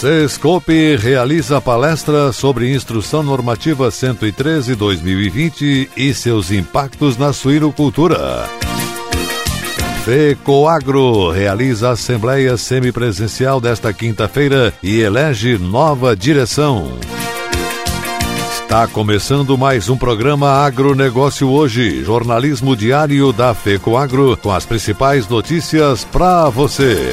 Sescope realiza palestra sobre Instrução Normativa 113-2020 e seus impactos na suinocultura. FECOAGRO realiza assembleia semipresencial desta quinta-feira e elege nova direção. Está começando mais um programa Agronegócio Hoje, jornalismo diário da FECOAGRO, com as principais notícias para você.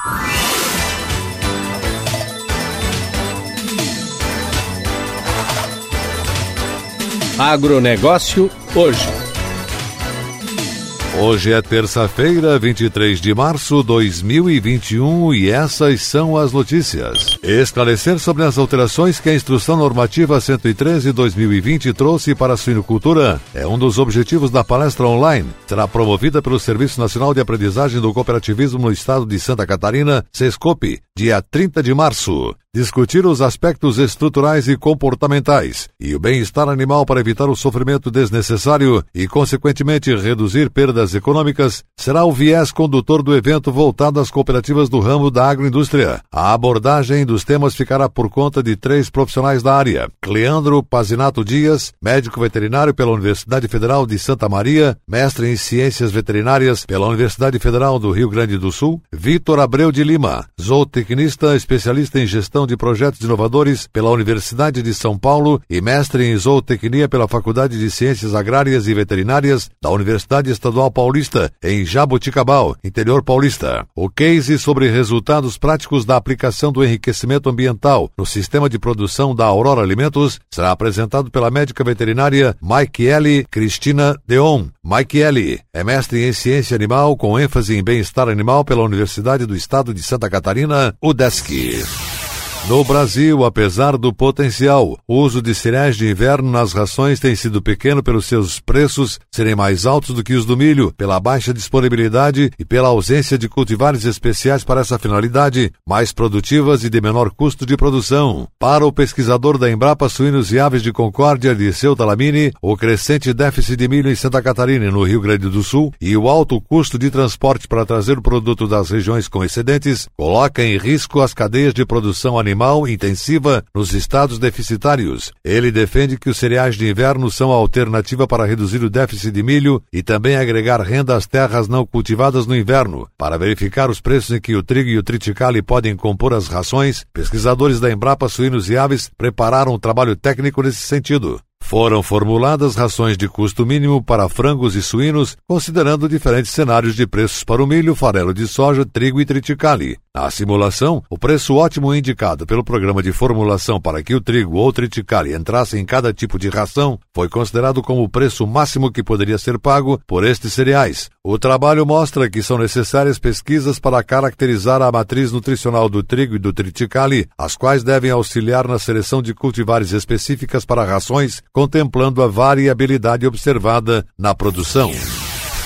Agronegócio hoje. Hoje é terça-feira, 23 de março de 2021 e essas são as notícias. Esclarecer sobre as alterações que a Instrução Normativa 113-2020 trouxe para a suinocultura é um dos objetivos da palestra online. Será promovida pelo Serviço Nacional de Aprendizagem do Cooperativismo no Estado de Santa Catarina, SESCOPE, dia 30 de março discutir os aspectos estruturais e comportamentais e o bem-estar animal para evitar o sofrimento desnecessário e, consequentemente, reduzir perdas econômicas será o viés condutor do evento voltado às cooperativas do ramo da agroindústria. A abordagem dos temas ficará por conta de três profissionais da área: Cleandro Pazinato Dias, médico veterinário pela Universidade Federal de Santa Maria, mestre em ciências veterinárias pela Universidade Federal do Rio Grande do Sul, Vitor Abreu de Lima, zootecnista especialista em gestão Gestão de Projetos Inovadores pela Universidade de São Paulo e mestre em Zootecnia pela Faculdade de Ciências Agrárias e Veterinárias da Universidade Estadual Paulista, em Jaboticabal, interior paulista. O case sobre resultados práticos da aplicação do enriquecimento ambiental no sistema de produção da Aurora Alimentos será apresentado pela médica veterinária Maikiele Cristina Deon. Maikiele é mestre em ciência animal com ênfase em bem-estar animal pela Universidade do Estado de Santa Catarina, UDESC. No Brasil, apesar do potencial, o uso de cereais de inverno nas rações tem sido pequeno pelos seus preços serem mais altos do que os do milho, pela baixa disponibilidade e pela ausência de cultivares especiais para essa finalidade, mais produtivas e de menor custo de produção. Para o pesquisador da Embrapa Suínos e Aves de Concórdia, Liceu Talamini, o crescente déficit de milho em Santa Catarina e no Rio Grande do Sul e o alto custo de transporte para trazer o produto das regiões com excedentes coloca em risco as cadeias de produção animal animal intensiva nos estados deficitários. Ele defende que os cereais de inverno são a alternativa para reduzir o déficit de milho e também agregar renda às terras não cultivadas no inverno. Para verificar os preços em que o trigo e o triticale podem compor as rações, pesquisadores da Embrapa Suínos e Aves prepararam um trabalho técnico nesse sentido. Foram formuladas rações de custo mínimo para frangos e suínos, considerando diferentes cenários de preços para o milho, farelo de soja, trigo e triticale. Na simulação, o preço ótimo indicado pelo programa de formulação para que o trigo ou triticale entrasse em cada tipo de ração foi considerado como o preço máximo que poderia ser pago por estes cereais. O trabalho mostra que são necessárias pesquisas para caracterizar a matriz nutricional do trigo e do triticale, as quais devem auxiliar na seleção de cultivares específicas para rações, contemplando a variabilidade observada na produção.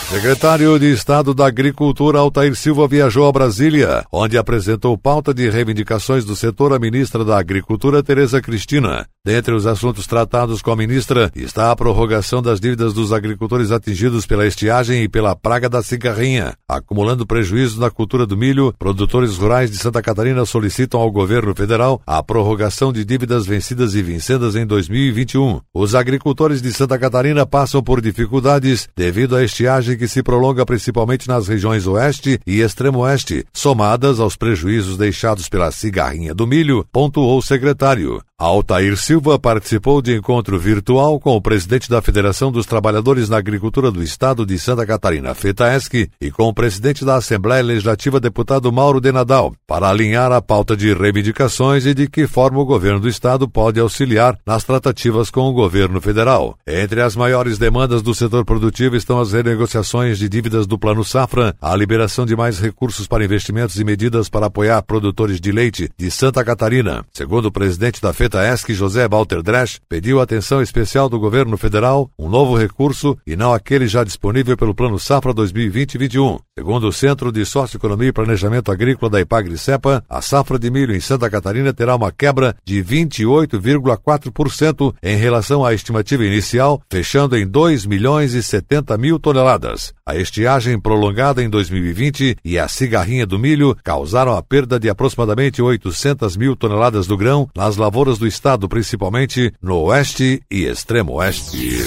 Secretário de Estado da Agricultura Altair Silva viajou a Brasília, onde apresentou pauta de reivindicações do setor à ministra da Agricultura, Tereza Cristina. Dentre os assuntos tratados com a ministra está a prorrogação das dívidas dos agricultores atingidos pela estiagem e pela praga da cigarrinha. Acumulando prejuízos na cultura do milho, produtores rurais de Santa Catarina solicitam ao governo federal a prorrogação de dívidas vencidas e vencedas em 2021. Os agricultores de Santa Catarina passam por dificuldades devido à estiagem que se prolonga principalmente nas regiões oeste e extremo oeste, somadas aos prejuízos deixados pela cigarrinha do milho, pontuou o secretário. Altair Silva participou de encontro virtual com o presidente da Federação dos Trabalhadores na Agricultura do Estado de Santa Catarina, FETAESC, e com o presidente da Assembleia Legislativa, deputado Mauro de Nadal, para alinhar a pauta de reivindicações e de que forma o governo do Estado pode auxiliar nas tratativas com o governo federal. Entre as maiores demandas do setor produtivo estão as renegociações de dívidas do Plano Safra, a liberação de mais recursos para investimentos e medidas para apoiar produtores de leite de Santa Catarina. Segundo o presidente da FETAESC, José Walter Dresch, pediu atenção especial do governo federal, um novo recurso e não aquele já disponível pelo Plano Safra 2020-21. Segundo o Centro de Socioeconomia e Planejamento Agrícola da Ipagre-Cepa, a safra de milho em Santa Catarina terá uma quebra de 28,4% em relação à estimativa inicial, fechando em 2 milhões e 70 mil toneladas. A estiagem prolongada em 2020 e a cigarrinha do milho causaram a perda de aproximadamente 800 mil toneladas do grão nas lavouras do estado, principalmente no oeste e extremo oeste.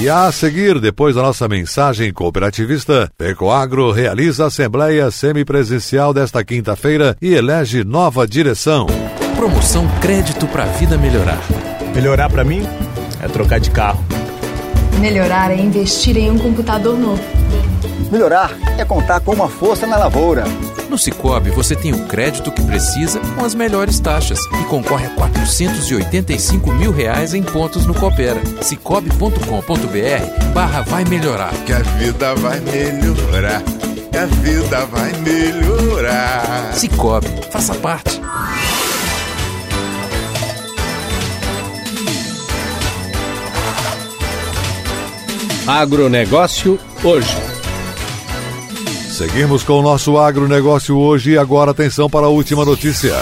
E a seguir, depois da nossa mensagem cooperativista, Pecoagro realiza a assembleia semipresencial desta quinta-feira e elege nova direção. Promoção Crédito para a Vida Melhorar. Melhorar para mim é trocar de carro. Melhorar é investir em um computador novo. Melhorar é contar com uma força na lavoura. No Cicobi você tem o crédito que precisa com as melhores taxas e concorre a 485 mil reais em pontos no Coopera. Cicobi.com.br barra vai melhorar. Que a vida vai melhorar. Que a vida vai melhorar. Cicobi, faça parte. Agronegócio hoje. Seguimos com o nosso agronegócio hoje e agora atenção para a última notícia.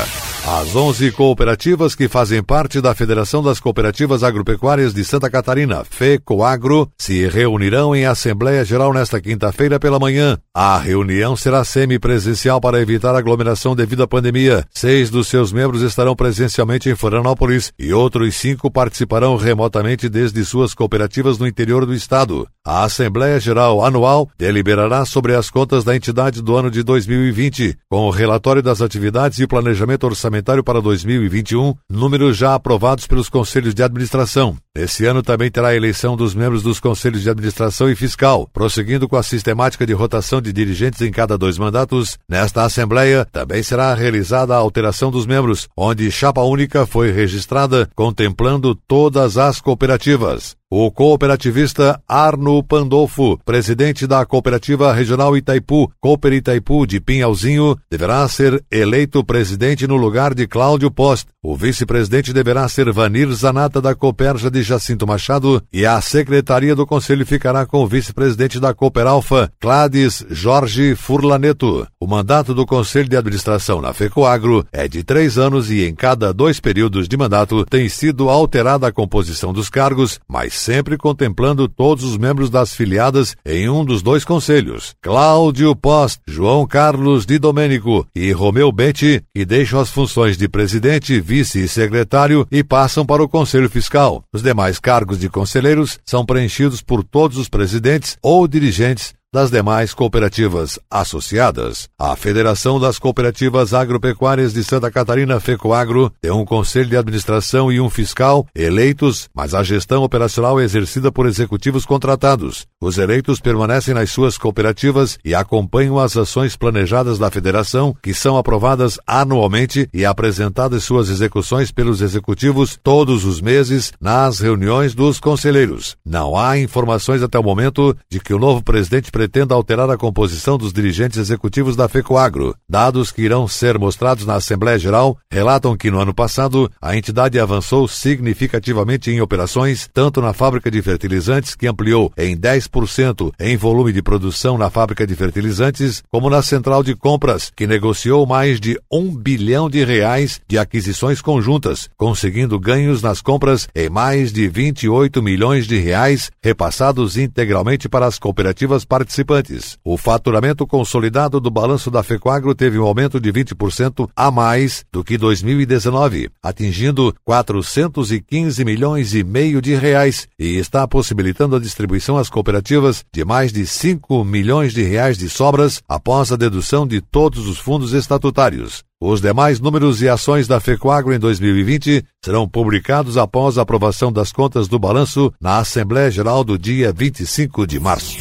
As 11 cooperativas que fazem parte da Federação das Cooperativas Agropecuárias de Santa Catarina, FECOAGRO, se reunirão em Assembleia Geral nesta quinta-feira pela manhã. A reunião será semipresencial para evitar aglomeração devido à pandemia. Seis dos seus membros estarão presencialmente em Florianópolis e outros cinco participarão remotamente desde suas cooperativas no interior do estado. A Assembleia Geral Anual deliberará sobre as contas da entidade do ano de 2020, com o relatório das atividades e planejamento orçamentário para 2021, números já aprovados pelos conselhos de administração. Esse ano também terá a eleição dos membros dos conselhos de administração e fiscal, prosseguindo com a sistemática de rotação de dirigentes em cada dois mandatos. Nesta Assembleia também será realizada a alteração dos membros, onde chapa única foi registrada, contemplando todas as cooperativas. O cooperativista Arno Pandolfo, presidente da Cooperativa Regional Itaipu, Cooper Itaipu de Pinhalzinho, deverá ser eleito presidente no lugar de Cláudio Post. O vice-presidente deverá ser Vanir Zanata da Cooperja de Jacinto Machado e a secretaria do conselho ficará com o vice-presidente da Cooper Alfa, Clades Jorge Furlaneto. O mandato do conselho de administração na FECOAGRO é de três anos e em cada dois períodos de mandato tem sido alterada a composição dos cargos, mas sempre contemplando todos os membros das filiadas em um dos dois conselhos. Cláudio Post, João Carlos de Domênico e Romeu Betti, que deixam as funções de presidente, vice e secretário e passam para o Conselho Fiscal. Os demais cargos de conselheiros são preenchidos por todos os presidentes ou dirigentes das demais cooperativas associadas. A Federação das Cooperativas Agropecuárias de Santa Catarina, FECOAGRO, tem um conselho de administração e um fiscal eleitos, mas a gestão operacional é exercida por executivos contratados. Os eleitos permanecem nas suas cooperativas e acompanham as ações planejadas da federação, que são aprovadas anualmente e apresentadas suas execuções pelos executivos todos os meses nas reuniões dos conselheiros. Não há informações até o momento de que o novo presidente pretenda alterar a composição dos dirigentes executivos da FECOAGRO. Dados que irão ser mostrados na Assembleia Geral relatam que no ano passado a entidade avançou significativamente em operações, tanto na fábrica de fertilizantes, que ampliou em 10% em volume de produção na fábrica de fertilizantes, como na central de compras, que negociou mais de um bilhão de reais de aquisições conjuntas, conseguindo ganhos nas compras em mais de 28 milhões de reais, repassados integralmente para as cooperativas participantes participantes. O faturamento consolidado do balanço da Fecoagro teve um aumento de 20% a mais do que 2019, atingindo 415 milhões e meio de reais e está possibilitando a distribuição às cooperativas de mais de 5 milhões de reais de sobras após a dedução de todos os fundos estatutários. Os demais números e ações da FECOAGRO em 2020 serão publicados após a aprovação das contas do balanço na Assembleia Geral do dia 25 de março.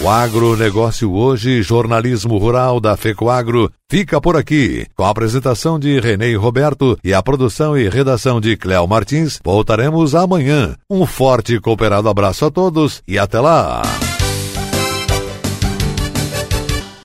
O agronegócio hoje, jornalismo rural da FECOAGRO, fica por aqui. Com a apresentação de Renê Roberto e a produção e redação de Cléo Martins, voltaremos amanhã. Um forte e cooperado abraço a todos e até lá!